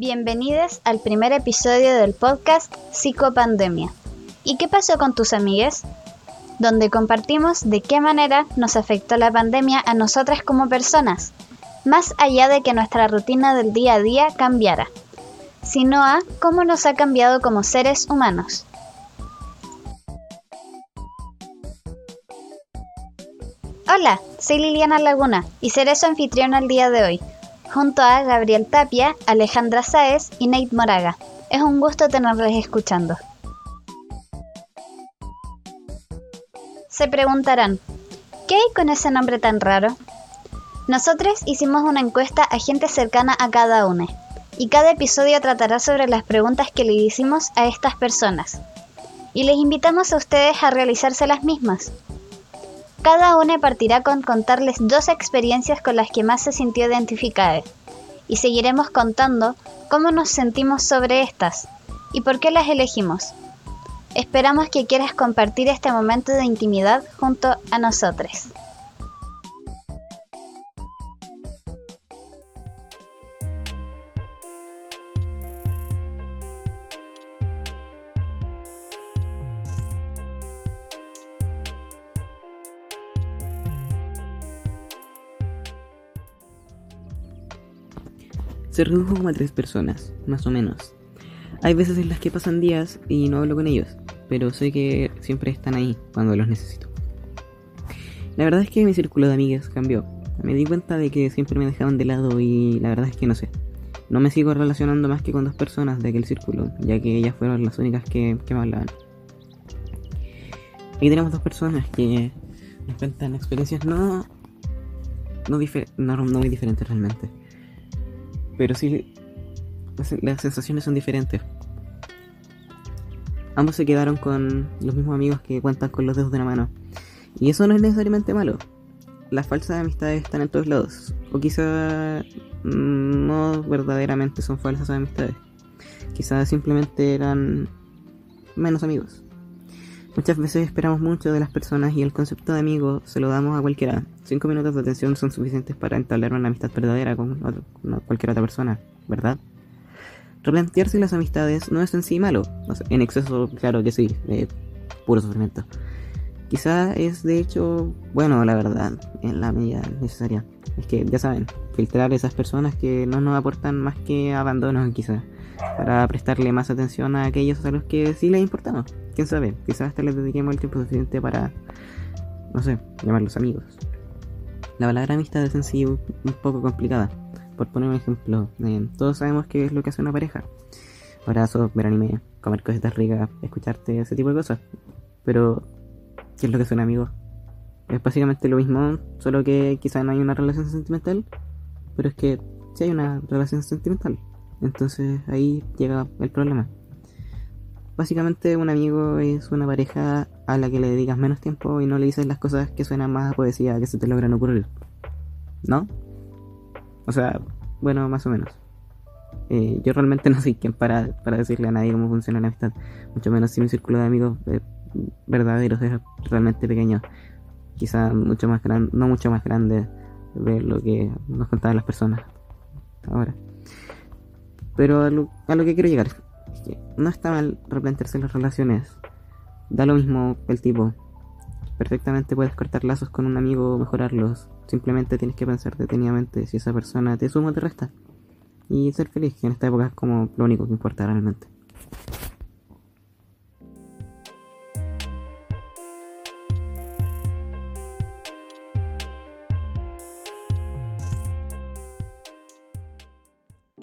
Bienvenidos al primer episodio del podcast Psicopandemia. ¿Y qué pasó con tus amigues? Donde compartimos de qué manera nos afectó la pandemia a nosotras como personas, más allá de que nuestra rutina del día a día cambiara, sino a cómo nos ha cambiado como seres humanos. Hola, soy Liliana Laguna y seré su anfitriona el día de hoy junto a Gabriel Tapia, Alejandra Sáez y Nate Moraga. Es un gusto tenerles escuchando. Se preguntarán, ¿qué hay con ese nombre tan raro? Nosotros hicimos una encuesta a gente cercana a cada uno, y cada episodio tratará sobre las preguntas que le hicimos a estas personas. Y les invitamos a ustedes a realizarse las mismas. Cada una partirá con contarles dos experiencias con las que más se sintió identificada, y seguiremos contando cómo nos sentimos sobre estas y por qué las elegimos. Esperamos que quieras compartir este momento de intimidad junto a nosotros. Se redujo como a tres personas, más o menos. Hay veces en las que pasan días y no hablo con ellos, pero sé que siempre están ahí cuando los necesito. La verdad es que mi círculo de amigas cambió. Me di cuenta de que siempre me dejaban de lado y la verdad es que no sé. No me sigo relacionando más que con dos personas de aquel círculo, ya que ellas fueron las únicas que, me hablaban. Aquí tenemos dos personas que nos cuentan experiencias no, no, no, no muy diferentes realmente pero sí las, sensaciones son diferentes. Ambos se quedaron con los mismos amigos que cuentan con los dedos de la mano. Y eso no es necesariamente malo. Las falsas amistades están en todos lados. O quizá no verdaderamente son falsas amistades. Quizás simplemente eran menos amigos. Muchas veces esperamos mucho de las personas y el concepto de amigo se lo damos a cualquiera. Cinco minutos de atención son suficientes para entablar una amistad verdadera con, cualquier otra persona, ¿verdad? Replantearse las amistades no es en sí malo. en exceso, claro que sí, puro sufrimiento. Quizá es de hecho bueno, la verdad, en la medida necesaria. Es que, ya saben, filtrar esas personas que no nos aportan más que abandono, quizá, para prestarle más atención a aquellos a los que sí les importamos. Quién sabe, quizás hasta les dediquemos el tiempo suficiente para, no sé, llamarlos amigos. La palabra amistad es en sí un, poco complicada. Por poner un ejemplo, eh, todos sabemos qué es lo que hace una pareja. Abrazos, ver anime, comer cositas ricas, escucharte, ese tipo de cosas. Pero, ¿qué es lo que un amigo? Es básicamente lo mismo, solo que quizás no hay una relación sentimental, pero es que sí hay una relación sentimental. Entonces ahí llega el problema. Básicamente un amigo es una pareja a la que le dedicas menos tiempo y no le dices las cosas que suenan más a poesía que se te logran ocurrir. ¿No? O sea, bueno, más o menos. Eh, yo realmente no soy quien para, para decirle a nadie cómo funciona la amistad. Mucho menos si mi círculo de amigos eh, verdaderos es realmente pequeño. Quizá mucho más grande, no mucho más grande de lo que nos contaban las personas ahora. Pero a lo, que quiero llegar no está mal replantearse las relaciones. Da lo mismo el tipo. Perfectamente puedes cortar lazos con un amigo o mejorarlos. Simplemente tienes que pensar detenidamente si esa persona te suma o te resta. Y ser feliz, que en esta época es como lo único que importa realmente.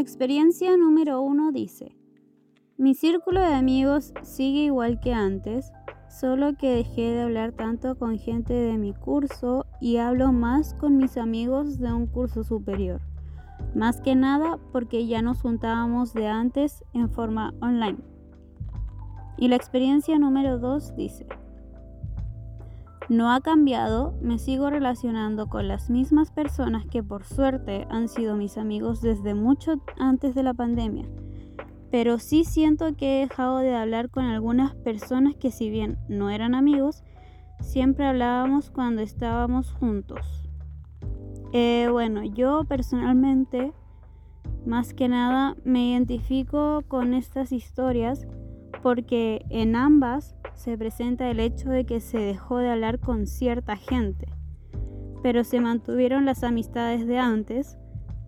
Experiencia número uno dice, mi círculo de amigos sigue igual que antes, solo que dejé de hablar tanto con gente de mi curso y hablo más con mis amigos de un curso superior. Más que nada porque ya nos juntábamos de antes en forma online. Y la experiencia número 2 dice, no ha cambiado, me sigo relacionando con las mismas personas que por suerte han sido mis amigos desde mucho antes de la pandemia pero sí siento que he dejado de hablar con algunas personas que si bien no eran amigos, siempre hablábamos cuando estábamos juntos. Eh, bueno, yo personalmente Más que nada me identifico con estas historias porque en ambas se presenta el hecho de que se dejó de hablar con cierta gente, pero se mantuvieron las amistades de antes,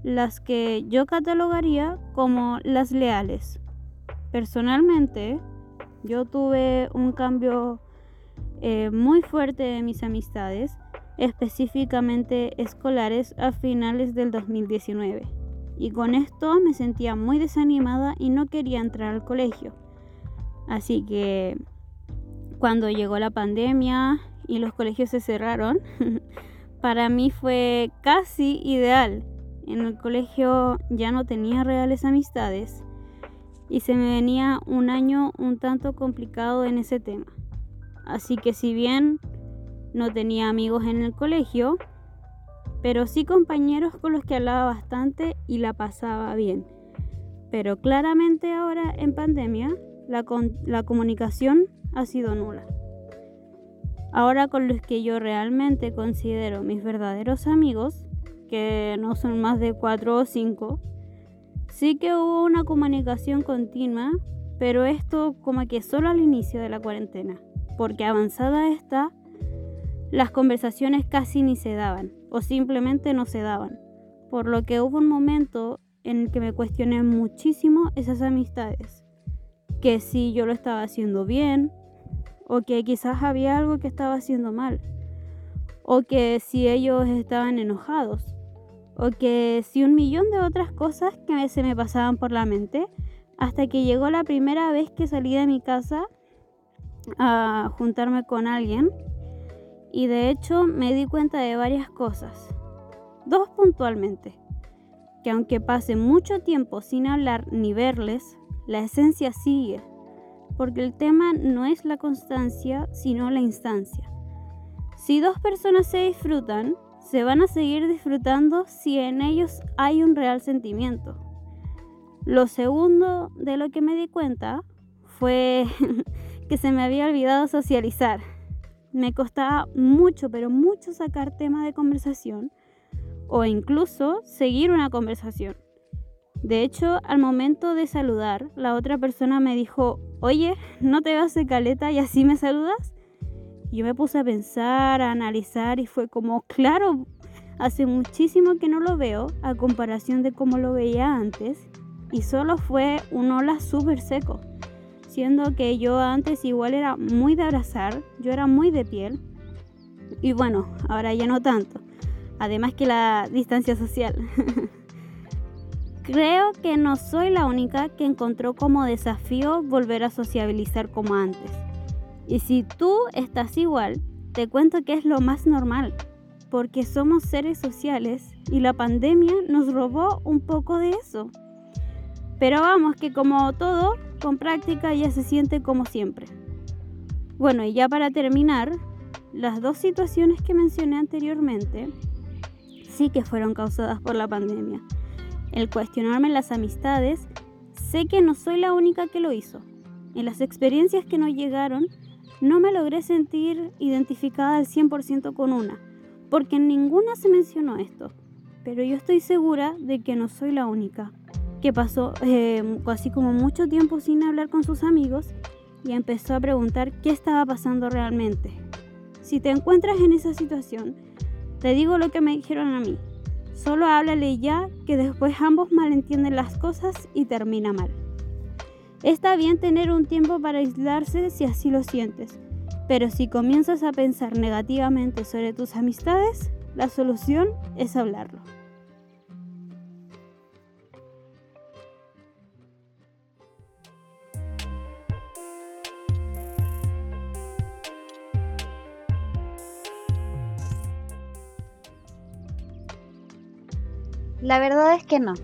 las que yo catalogaría como las leales. Personalmente, yo tuve un cambio eh, muy fuerte de mis amistades, específicamente escolares, a finales del 2019. Y con esto me sentía muy desanimada y no quería entrar al colegio. Así que cuando llegó la pandemia y los colegios se cerraron, para mí fue casi ideal. En el colegio ya no tenía reales amistades y se me venía un año un tanto complicado en ese tema. Así que si bien no tenía amigos en el colegio, pero sí compañeros con los que hablaba bastante y la pasaba bien. Pero claramente ahora en pandemia la, comunicación ha sido nula. Ahora con los que yo realmente considero mis verdaderos amigos, que no son más de cuatro o cinco, sí que hubo una comunicación continua, pero esto como que solo al inicio de la cuarentena, porque avanzada esta, las conversaciones casi ni se daban o simplemente no se daban, por lo que hubo un momento en el que me cuestioné muchísimo esas amistades, que si yo lo estaba haciendo bien, o que quizás había algo que estaba haciendo mal, o que si ellos estaban enojados, o que si un millón de otras cosas que se me pasaban por la mente, hasta que llegó la primera vez que salí de mi casa a juntarme con alguien y de hecho me di cuenta de varias cosas. Dos puntualmente, que aunque pase mucho tiempo sin hablar ni verles, la esencia sigue porque el tema no es la constancia, sino la instancia. Si dos personas se disfrutan, se van a seguir disfrutando si en ellos hay un real sentimiento. Lo segundo de lo que me di cuenta fue que se me había olvidado socializar. Me costaba mucho, pero mucho sacar tema de conversación o incluso seguir una conversación. De hecho, al momento de saludar, la otra persona me dijo, oye, ¿no te vas de caleta y así me saludas? Yo me puse a pensar, a analizar y fue como, claro, hace muchísimo que no lo veo a comparación de cómo lo veía antes y solo fue un hola súper seco, siendo que yo antes igual era muy de abrazar, yo era muy de piel y bueno, ahora ya no tanto, además que la distancia social. Creo que no soy la única que encontró como desafío volver a sociabilizar como antes. Y si tú estás igual, te cuento que es lo más normal, porque somos seres sociales y la pandemia nos robó un poco de eso. Pero vamos, que como todo, con práctica ya se siente como siempre. Bueno, y ya para terminar, las dos situaciones que mencioné anteriormente sí que fueron causadas por la pandemia el cuestionarme las amistades, sé que no soy la única que lo hizo. En las experiencias que no llegaron, no me logré sentir identificada al 100% con una, porque en ninguna se mencionó esto. Pero yo estoy segura de que no soy la única, que pasó eh, así como mucho tiempo sin hablar con sus amigos y empezó a preguntar qué estaba pasando realmente. Si te encuentras en esa situación, te digo lo que me dijeron a mí. Solo háblale ya que después ambos malentienden las cosas y termina mal. Está bien tener un tiempo para aislarse si así lo sientes, pero si comienzas a pensar negativamente sobre tus amistades, la solución es hablarlo. La verdad es que no.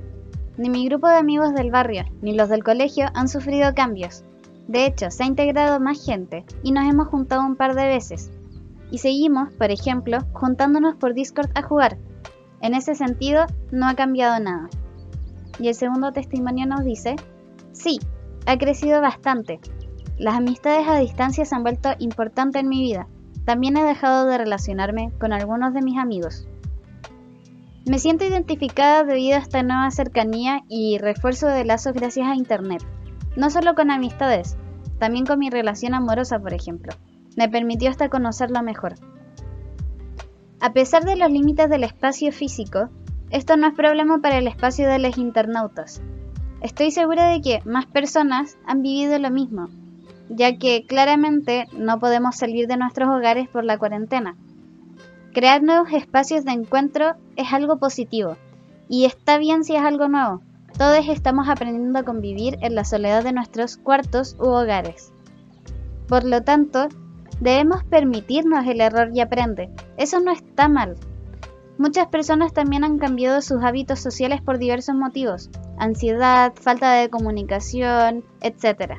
Ni mi grupo de amigos del barrio, ni los del colegio han sufrido cambios. De hecho, se ha integrado más gente y nos hemos juntado un par de veces. Y seguimos, por ejemplo, juntándonos por Discord a jugar. En ese sentido, no ha cambiado nada. Y el segundo testimonio nos dice, sí, ha crecido bastante. Las amistades a distancia se han vuelto importantes en mi vida. También he dejado de relacionarme con algunos de mis amigos. Me siento identificada debido a esta nueva cercanía y refuerzo de lazos gracias a Internet. No solo con amistades, también con mi relación amorosa, por ejemplo. Me permitió hasta conocerlo mejor. A pesar de los límites del espacio físico, esto no es problema para el espacio de los internautas. Estoy segura de que más personas han vivido lo mismo, ya que claramente no podemos salir de nuestros hogares por la cuarentena. Crear nuevos espacios de encuentro es algo positivo, y está bien si es algo nuevo. Todos estamos aprendiendo a convivir en la soledad de nuestros cuartos u hogares. Por lo tanto, debemos permitirnos el error y aprender. Eso no está mal. Muchas personas también han cambiado sus hábitos sociales por diversos motivos, ansiedad, falta de comunicación, etc.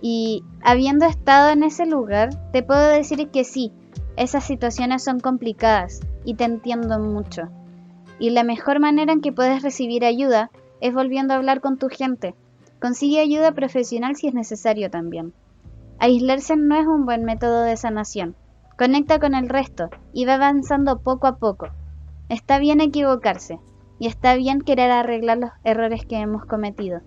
Y habiendo estado en ese lugar, te puedo decir que sí, esas situaciones son complicadas y te entiendo mucho. Y la mejor manera en que puedes recibir ayuda es volviendo a hablar con tu gente. Consigue ayuda profesional si es necesario también. Aislarse no es un buen método de sanación. Conecta con el resto y va avanzando poco a poco. Está bien equivocarse y está bien querer arreglar los errores que hemos cometido.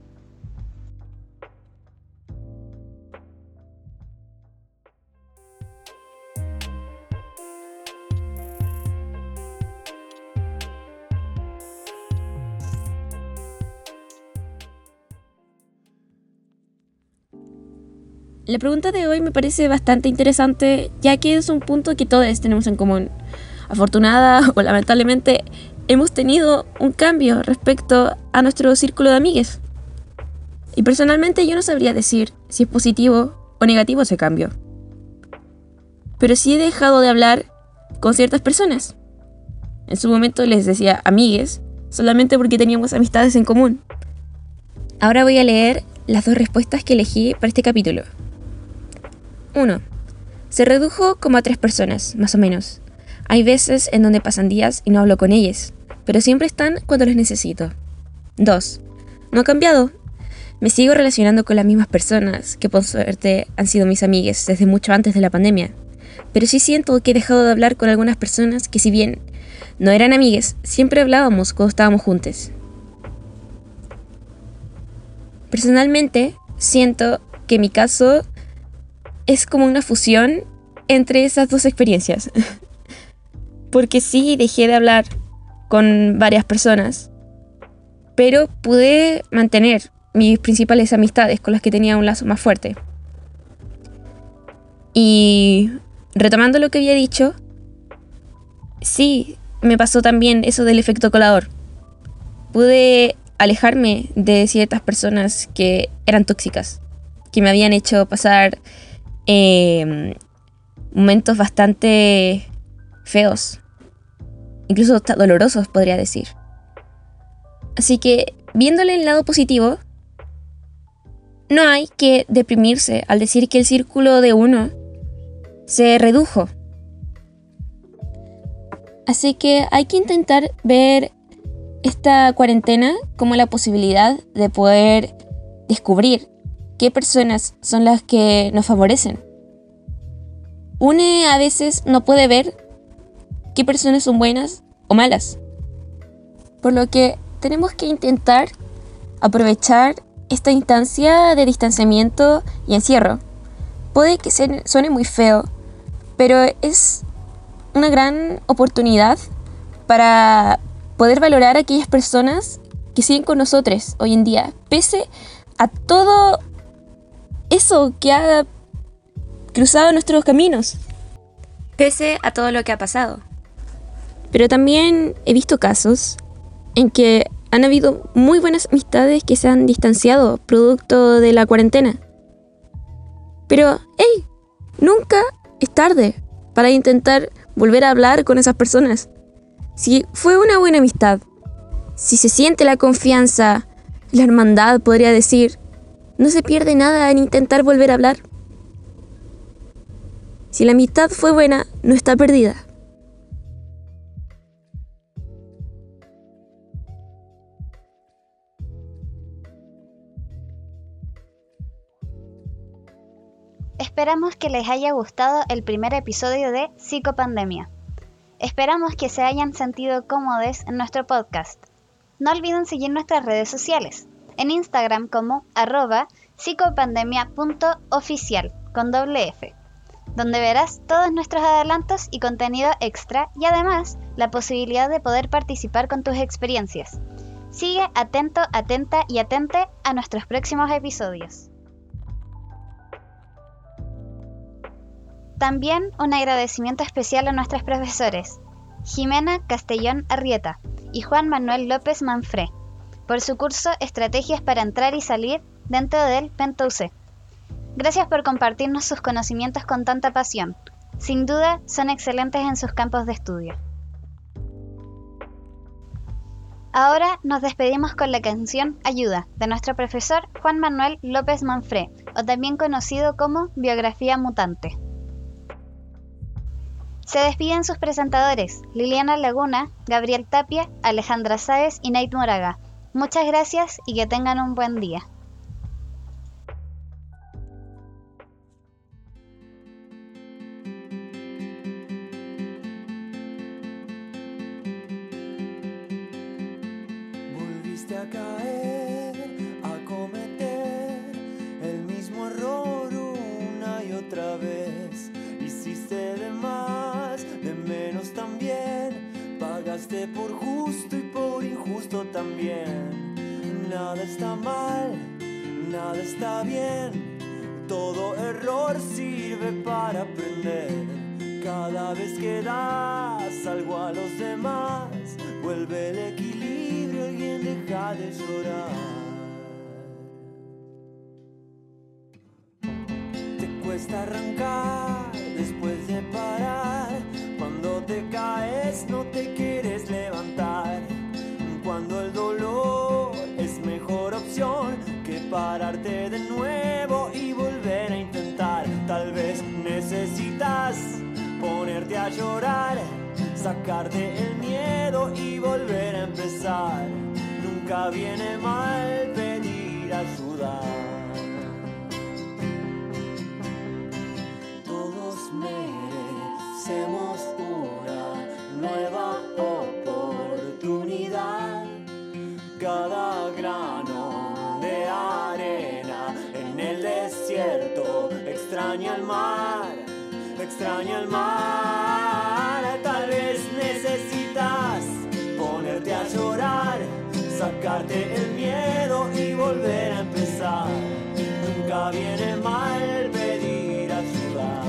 La pregunta de hoy me parece bastante interesante, ya que es un punto que todos tenemos en común. Afortunada o lamentablemente, hemos tenido un cambio respecto a nuestro círculo de amigues. Y personalmente yo no sabría decir si es positivo o negativo ese cambio. Pero sí he dejado de hablar con ciertas personas. En su momento les decía amigues, solamente porque teníamos amistades en común. Ahora voy a leer las dos respuestas que elegí para este capítulo. 1. Se redujo como a tres personas, más o menos. Hay veces en donde pasan días y no hablo con ellas, pero siempre están cuando los necesito. 2. No ha cambiado. Me sigo relacionando con las mismas personas, que por suerte han sido mis amigas desde mucho antes de la pandemia. Pero sí siento que he dejado de hablar con algunas personas que si bien no eran amigas, siempre hablábamos cuando estábamos juntos. Personalmente, siento que mi caso es como una fusión entre esas dos experiencias. Porque sí dejé de hablar con varias personas, pero pude mantener mis principales amistades con las que tenía un lazo más fuerte. Y retomando lo que había dicho, sí, me pasó también eso del efecto colador. Pude alejarme de ciertas personas que eran tóxicas, que me habían hecho pasar Em, momentos bastante feos, incluso dolorosos podría decir. Así que, viéndole el lado positivo, no hay que deprimirse al decir que el círculo de uno se redujo. Así que hay que intentar ver esta cuarentena como la posibilidad de poder descubrir qué personas son las que nos favorecen. Une a veces no puede ver qué personas son buenas o malas. Por lo que tenemos que intentar aprovechar esta instancia de distanciamiento y encierro. Puede que suene muy feo, pero es una gran oportunidad para poder valorar a aquellas personas que siguen con nosotros hoy en día, pese a todo eso que ha cruzado nuestros caminos, pese a todo lo que ha pasado. Pero también he visto casos en que han habido muy buenas amistades que se han distanciado producto de la cuarentena. Pero, hey, nunca es tarde para intentar volver a hablar con esas personas. Si fue una buena amistad, si se siente la confianza, la hermandad, podría decir, no se pierde nada en intentar volver a hablar. Si la amistad fue buena, no está perdida. Esperamos que les haya gustado el primer episodio de Psicopandemia. Esperamos que se hayan sentido cómodos en nuestro podcast. No olviden seguir nuestras redes sociales, en Instagram como arroba psicopandemia.oficial con donde verás todos nuestros adelantos y contenido extra y además la posibilidad de poder participar con tus experiencias. Sigue atento, atenta y atente a nuestros próximos episodios. También un agradecimiento especial a nuestros profesores, Jimena Castellón Arrieta y Juan Manuel López Manfré, por su curso Estrategias para entrar y salir dentro del PENTOUC. Gracias por compartirnos sus conocimientos con tanta pasión. Sin duda, son excelentes en sus campos de estudio. Ahora nos despedimos con la canción Ayuda de nuestro profesor Juan Manuel López Manfré, o también conocido como Biografía Mutante. Se despiden sus presentadores, Liliana Laguna, Gabriel Tapia, Alejandra Sáez y Nate Moraga. Muchas gracias y que tengan un buen día. Volviste a caer, a cometer el mismo error una y otra vez. Hiciste de más, de menos también. Pagaste por justo también. Nada está mal, nada está bien. Todo error sirve para aprender. Cada vez que das algo a los demás, vuelve el equilibrio, alguien deja de llorar. Sacarte el miedo y volver a empezar. Nunca viene mal pedir ayuda. Todos merecemos una nueva oportunidad. Cada grano de arena en el desierto extraña el mar, extraña el mar. Sacarte el miedo y volver a empezar. Nunca viene mal pedir ayuda.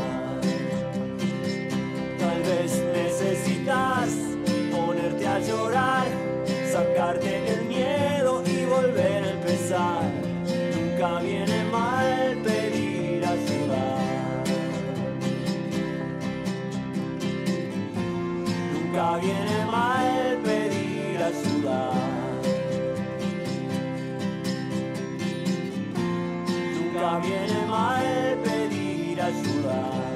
Tal vez necesitas ponerte a llorar, sacarte el miedo y volver a empezar. Nunca viene mal pedir ayuda. Nunca viene mal pedir ayuda. Viene mal pedir ayuda.